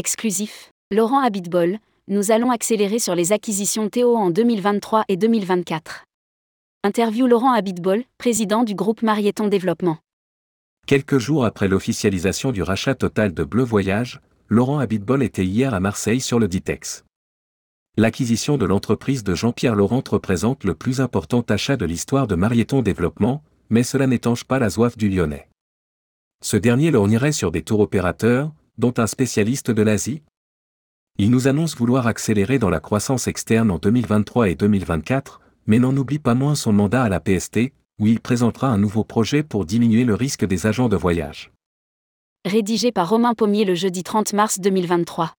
Exclusif. Laurent Habitbol, nous allons accélérer sur les acquisitions Théo en 2023 et 2024. Interview Laurent Habitbol, président du groupe Marieton Développement. Quelques jours après l'officialisation du rachat total de Bleu Voyage, Laurent Habitbol était hier à Marseille sur le Ditex. L'acquisition de l'entreprise de Jean-Pierre Laurent représente le plus important achat de l'histoire de Marieton Développement, mais cela n'étanche pas la soif du Lyonnais. Ce dernier lorgnerait sur des tours opérateurs, dont un spécialiste de l'Asie Il nous annonce vouloir accélérer dans la croissance externe en 2023 et 2024, mais n'en oublie pas moins son mandat à la PST, où il présentera un nouveau projet pour diminuer le risque des agents de voyage. Rédigé par Romain Pommier le jeudi 30 mars 2023.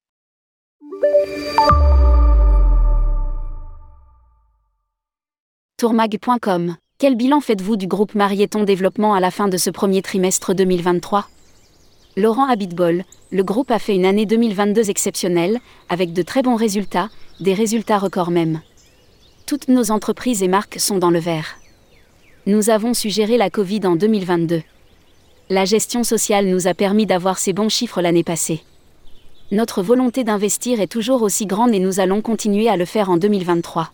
Tourmag.com Quel bilan faites-vous du groupe Marieton Développement à la fin de ce premier trimestre 2023 Laurent Habitbol, le groupe a fait une année 2022 exceptionnelle, avec de très bons résultats, des résultats records même. Toutes nos entreprises et marques sont dans le vert. Nous avons su gérer la Covid en 2022. La gestion sociale nous a permis d'avoir ces bons chiffres l'année passée. Notre volonté d'investir est toujours aussi grande et nous allons continuer à le faire en 2023.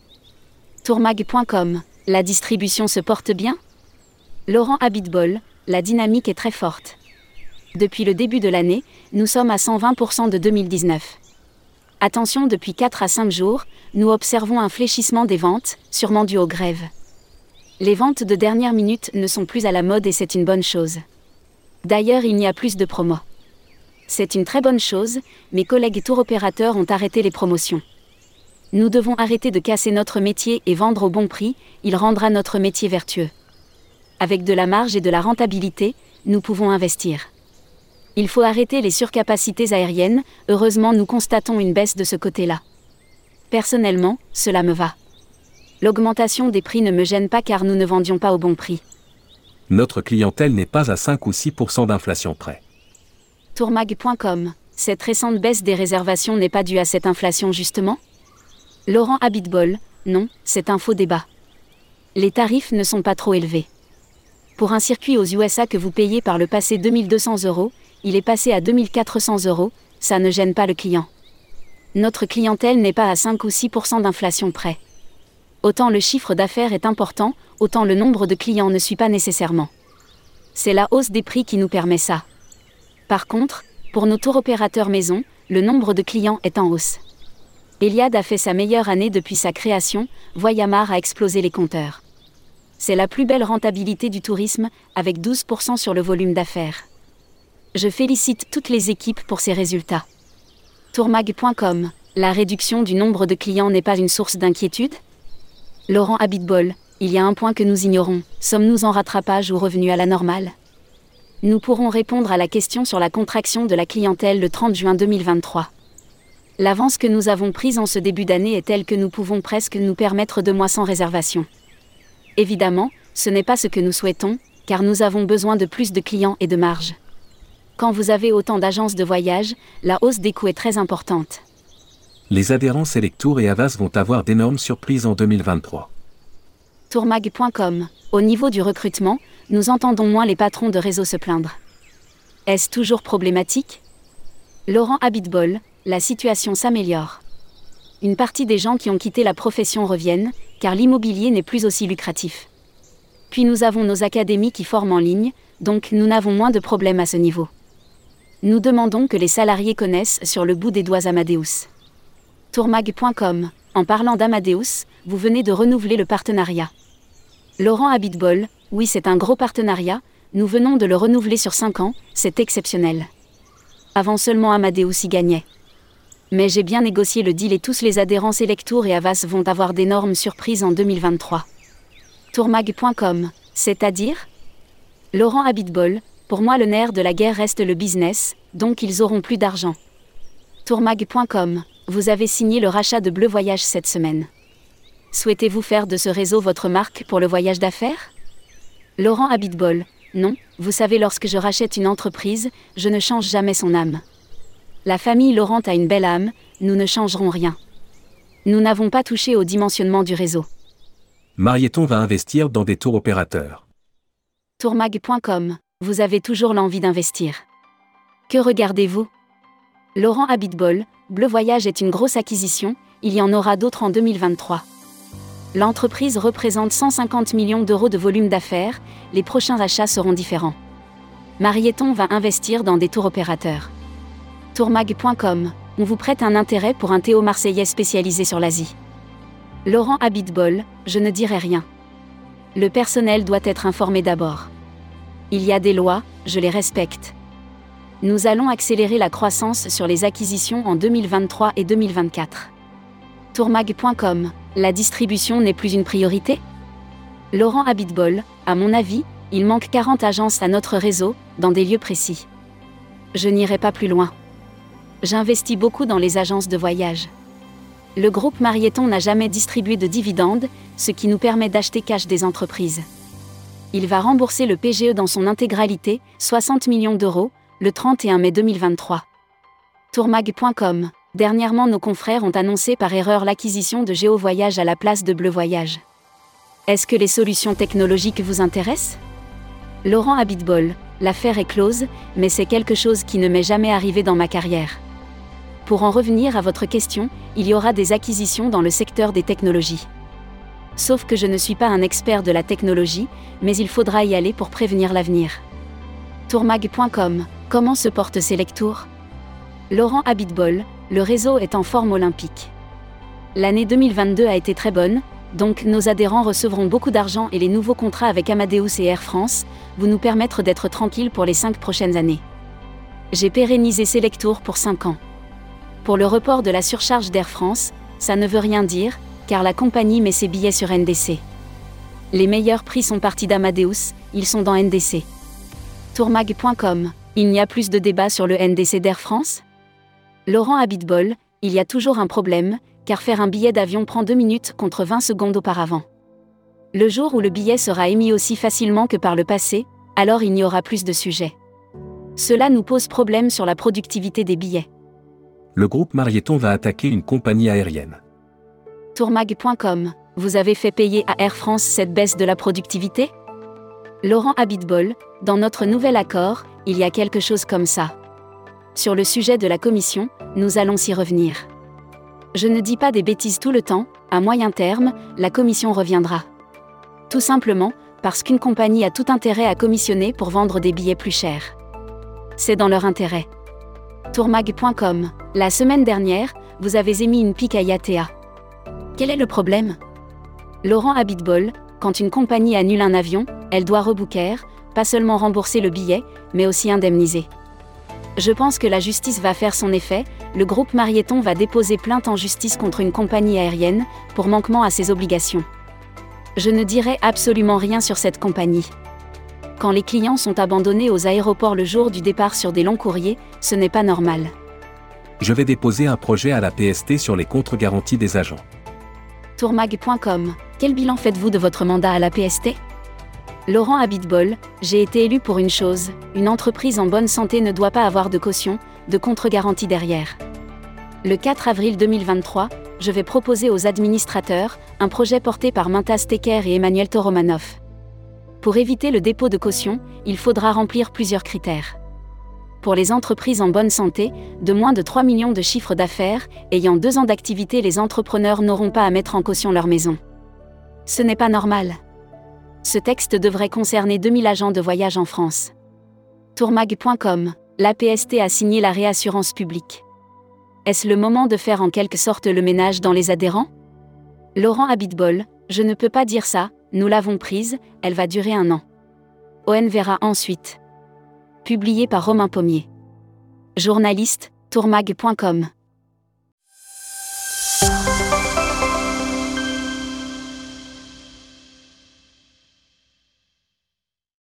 Tourmag.com, la distribution se porte bien? Laurent Habitbol, la dynamique est très forte. Depuis le début de l'année, nous sommes à 120% de 2019. Attention, depuis 4 à 5 jours, nous observons un fléchissement des ventes, sûrement dû aux grèves. Les ventes de dernière minute ne sont plus à la mode et c'est une bonne chose. D'ailleurs, il n'y a plus de promos. C'est une très bonne chose, mes collègues tour opérateurs ont arrêté les promotions. Nous devons arrêter de casser notre métier et vendre au bon prix, il rendra notre métier vertueux. Avec de la marge et de la rentabilité, nous pouvons investir. Il faut arrêter les surcapacités aériennes, heureusement nous constatons une baisse de ce côté-là. Personnellement, cela me va. L'augmentation des prix ne me gêne pas car nous ne vendions pas au bon prix. Notre clientèle n'est pas à 5 ou 6% d'inflation près. Tourmag.com Cette récente baisse des réservations n'est pas due à cette inflation justement? Laurent Habitbol Non, c'est un faux débat. Les tarifs ne sont pas trop élevés. Pour un circuit aux USA que vous payez par le passé 2200 euros, il est passé à 2400 euros, ça ne gêne pas le client. Notre clientèle n'est pas à 5 ou 6% d'inflation près. Autant le chiffre d'affaires est important, autant le nombre de clients ne suit pas nécessairement. C'est la hausse des prix qui nous permet ça. Par contre, pour nos tours opérateurs maison, le nombre de clients est en hausse. Eliade a fait sa meilleure année depuis sa création, Voyamar a explosé les compteurs. C'est la plus belle rentabilité du tourisme, avec 12% sur le volume d'affaires. Je félicite toutes les équipes pour ces résultats. Tourmag.com La réduction du nombre de clients n'est pas une source d'inquiétude Laurent Habitbol, il y a un point que nous ignorons. Sommes-nous en rattrapage ou revenus à la normale? Nous pourrons répondre à la question sur la contraction de la clientèle le 30 juin 2023. L'avance que nous avons prise en ce début d'année est telle que nous pouvons presque nous permettre deux mois sans réservation. Évidemment, ce n'est pas ce que nous souhaitons, car nous avons besoin de plus de clients et de marge. Quand vous avez autant d'agences de voyage, la hausse des coûts est très importante. Les adhérents Selectour et Avas vont avoir d'énormes surprises en 2023. Tourmag.com Au niveau du recrutement, nous entendons moins les patrons de réseau se plaindre. Est-ce toujours problématique? Laurent Habitbol, la situation s'améliore. Une partie des gens qui ont quitté la profession reviennent, car l'immobilier n'est plus aussi lucratif. Puis nous avons nos académies qui forment en ligne, donc nous n'avons moins de problèmes à ce niveau. Nous demandons que les salariés connaissent sur le bout des doigts Amadeus. Tourmag.com En parlant d'Amadeus, vous venez de renouveler le partenariat. Laurent Habitbol, oui, c'est un gros partenariat, nous venons de le renouveler sur 5 ans, c'est exceptionnel. Avant seulement Amadeus y gagnait. Mais j'ai bien négocié le deal et tous les adhérents Selectour et Avas vont avoir d'énormes surprises en 2023. Tourmag.com, c'est-à-dire? Laurent Habitbol, pour moi, le nerf de la guerre reste le business, donc ils auront plus d'argent. Tourmag.com, vous avez signé le rachat de Bleu Voyage cette semaine. Souhaitez-vous faire de ce réseau votre marque pour le voyage d'affaires? Laurent Habitbol, non, vous savez, lorsque je rachète une entreprise, je ne change jamais son âme. La famille Laurent a une belle âme, nous ne changerons rien. Nous n'avons pas touché au dimensionnement du réseau. Marieton va investir dans des tours opérateurs. Tourmag.com vous avez toujours l'envie d'investir. Que regardez-vous? Laurent Habitbol, Bleu Voyage est une grosse acquisition, il y en aura d'autres en 2023. L'entreprise représente 150 millions d'euros de volume d'affaires, les prochains achats seront différents. Marieton va investir dans des tours opérateurs. Tourmag.com, on vous prête un intérêt pour un Théo marseillais spécialisé sur l'Asie. Laurent Habitbol, je ne dirai rien. Le personnel doit être informé d'abord. Il y a des lois, je les respecte. Nous allons accélérer la croissance sur les acquisitions en 2023 et 2024. Tourmag.com, la distribution n'est plus une priorité? Laurent Habitbol, à mon avis, il manque 40 agences à notre réseau, dans des lieux précis. Je n'irai pas plus loin. J'investis beaucoup dans les agences de voyage. Le groupe Marieton n'a jamais distribué de dividendes, ce qui nous permet d'acheter cash des entreprises. Il va rembourser le PGE dans son intégralité, 60 millions d'euros, le 31 mai 2023. Tourmag.com. Dernièrement, nos confrères ont annoncé par erreur l'acquisition de Géo Voyage à la place de Bleu Voyage. Est-ce que les solutions technologiques vous intéressent? Laurent Habitbol, l'affaire est close, mais c'est quelque chose qui ne m'est jamais arrivé dans ma carrière. Pour en revenir à votre question, il y aura des acquisitions dans le secteur des technologies. Sauf que je ne suis pas un expert de la technologie, mais il faudra y aller pour prévenir l'avenir. Tourmag.com Comment se portent ces lectures? Laurent Habitbol, le réseau est en forme olympique. L'année 2022 a été très bonne, donc nos adhérents recevront beaucoup d'argent et les nouveaux contrats avec Amadeus et Air France vous nous permettre d'être tranquilles pour les 5 prochaines années. J'ai pérennisé ces lectures pour 5 ans. Pour le report de la surcharge d'Air France, ça ne veut rien dire, car la compagnie met ses billets sur NDC. Les meilleurs prix sont partis d'Amadeus, ils sont dans NDC. Tourmag.com, il n'y a plus de débat sur le NDC d'Air France? Laurent Habitbol, il y a toujours un problème, car faire un billet d'avion prend 2 minutes contre 20 secondes auparavant. Le jour où le billet sera émis aussi facilement que par le passé, alors il n'y aura plus de sujet. Cela nous pose problème sur la productivité des billets. Le groupe Marieton va attaquer une compagnie aérienne tourmag.com, vous avez fait payer à Air France cette baisse de la productivité? Laurent Habitbol, dans notre nouvel accord, il y a quelque chose comme ça. Sur le sujet de la commission, nous allons s'y revenir. Je ne dis pas des bêtises tout le temps, à moyen terme, la commission reviendra. Tout simplement, parce qu'une compagnie a tout intérêt à commissionner pour vendre des billets plus chers. C'est dans leur intérêt. Tourmag.com, la semaine dernière, vous avez émis une pique à IATA. Quel est le problème? Laurent Habitbol, quand une compagnie annule un avion, elle doit rebooker, pas seulement rembourser le billet, mais aussi indemniser. Je pense que la justice va faire son effet, le groupe Marieton va déposer plainte en justice contre une compagnie aérienne, pour manquement à ses obligations. Je ne dirai absolument rien sur cette compagnie. Quand les clients sont abandonnés aux aéroports le jour du départ sur des longs courriers, ce n'est pas normal. Je vais déposer un projet à la PST sur les contre-garanties des agents tourmag.com. Quel bilan faites-vous de votre mandat à la PST Laurent Habitbol, j'ai été élu pour une chose, une entreprise en bonne santé ne doit pas avoir de caution, de contre-garantie derrière. Le 4 avril 2023, je vais proposer aux administrateurs un projet porté par Mintas Tecker et Emmanuel Toromanov. Pour éviter le dépôt de caution, il faudra remplir plusieurs critères pour les entreprises en bonne santé, de moins de 3 millions de chiffres d'affaires, ayant deux ans d'activité, les entrepreneurs n'auront pas à mettre en caution leur maison. Ce n'est pas normal. Ce texte devrait concerner 2000 agents de voyage en France. Tourmag.com, l'APST a signé la réassurance publique. Est-ce le moment de faire en quelque sorte le ménage dans les adhérents? Laurent Habitbol, je ne peux pas dire ça, nous l'avons prise, elle va durer un an. ON verra ensuite. Publié par Romain Pommier. Journaliste, tourmag.com.